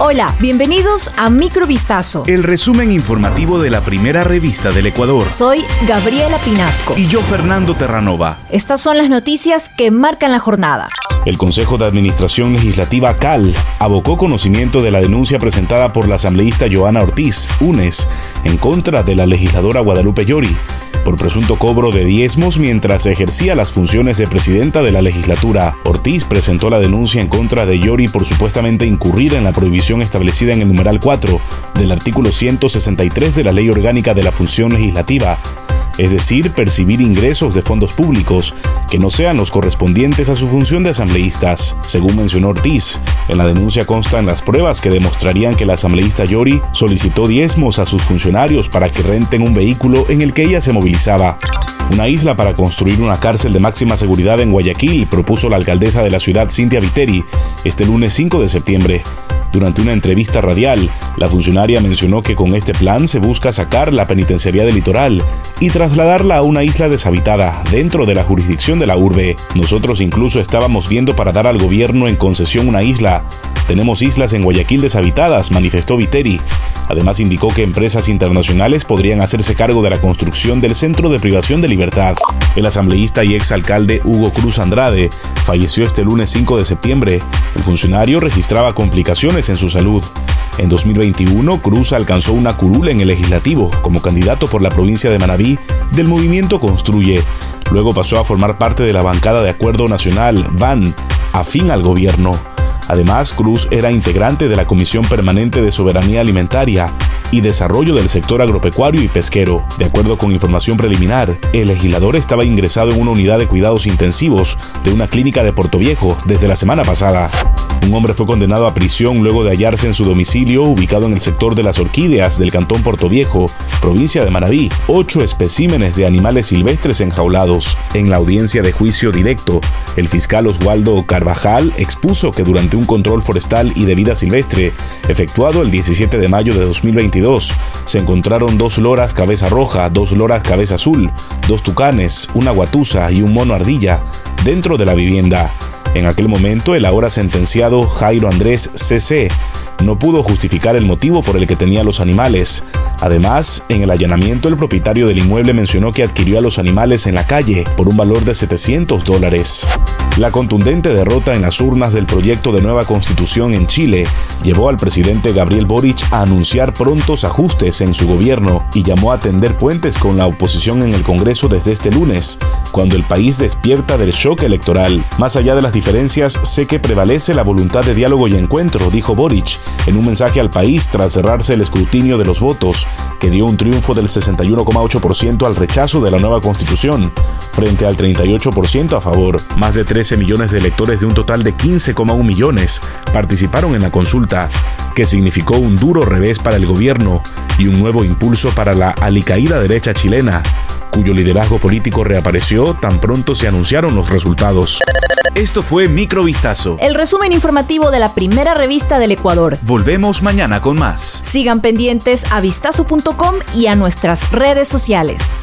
Hola, bienvenidos a Microvistazo. El resumen informativo de la primera revista del Ecuador. Soy Gabriela Pinasco. Y yo, Fernando Terranova. Estas son las noticias que marcan la jornada. El Consejo de Administración Legislativa CAL abocó conocimiento de la denuncia presentada por la asambleísta Joana Ortiz, UNES, en contra de la legisladora Guadalupe Llori por presunto cobro de diezmos mientras ejercía las funciones de presidenta de la legislatura. Ortiz presentó la denuncia en contra de Llori por supuestamente incurrir en la prohibición establecida en el numeral 4 del artículo 163 de la Ley Orgánica de la Función Legislativa es decir, percibir ingresos de fondos públicos que no sean los correspondientes a su función de asambleístas. Según mencionó Ortiz, en la denuncia constan las pruebas que demostrarían que la asambleísta Yori solicitó diezmos a sus funcionarios para que renten un vehículo en el que ella se movilizaba. Una isla para construir una cárcel de máxima seguridad en Guayaquil propuso la alcaldesa de la ciudad Cintia Viteri este lunes 5 de septiembre. Durante una entrevista radial, la funcionaria mencionó que con este plan se busca sacar la penitenciaría del litoral y trasladarla a una isla deshabitada dentro de la jurisdicción de la urbe. Nosotros incluso estábamos viendo para dar al gobierno en concesión una isla. Tenemos islas en Guayaquil deshabitadas, manifestó Viteri. Además indicó que empresas internacionales podrían hacerse cargo de la construcción del Centro de Privación de Libertad. El asambleísta y exalcalde Hugo Cruz Andrade falleció este lunes 5 de septiembre. El funcionario registraba complicaciones en su salud. En 2021, Cruz alcanzó una curula en el legislativo como candidato por la provincia de Manabí del movimiento Construye. Luego pasó a formar parte de la bancada de Acuerdo Nacional, VAN, afín al gobierno. Además, Cruz era integrante de la Comisión Permanente de Soberanía Alimentaria y Desarrollo del Sector Agropecuario y Pesquero. De acuerdo con información preliminar, el legislador estaba ingresado en una unidad de cuidados intensivos de una clínica de Puerto Viejo desde la semana pasada. Un hombre fue condenado a prisión luego de hallarse en su domicilio ubicado en el sector de las orquídeas del cantón Puerto Viejo, provincia de Manabí, ocho especímenes de animales silvestres enjaulados. En la audiencia de juicio directo, el fiscal Oswaldo Carvajal expuso que durante un control forestal y de vida silvestre efectuado el 17 de mayo de 2022, se encontraron dos loras cabeza roja, dos loras cabeza azul, dos tucanes, una guatusa y un mono ardilla dentro de la vivienda. En aquel momento, el ahora sentenciado Jairo Andrés CC no pudo justificar el motivo por el que tenía los animales. Además, en el allanamiento el propietario del inmueble mencionó que adquirió a los animales en la calle por un valor de 700 dólares. La contundente derrota en las urnas del proyecto de nueva constitución en Chile llevó al presidente Gabriel Boric a anunciar prontos ajustes en su gobierno y llamó a tender puentes con la oposición en el Congreso desde este lunes, cuando el país despierta del shock electoral. Más allá de las diferencias, sé que prevalece la voluntad de diálogo y encuentro, dijo Boric, en un mensaje al país tras cerrarse el escrutinio de los votos, que dio un triunfo del 61,8% al rechazo de la nueva constitución, frente al 38% a favor. Más de 13 millones de electores de un total de 15,1 millones participaron en la consulta, que significó un duro revés para el gobierno y un nuevo impulso para la alicaída derecha chilena, cuyo liderazgo político reapareció tan pronto se anunciaron los resultados. Esto fue Microvistazo. El resumen informativo de la primera revista del Ecuador. Volvemos mañana con más. Sigan pendientes a vistazo.com y a nuestras redes sociales.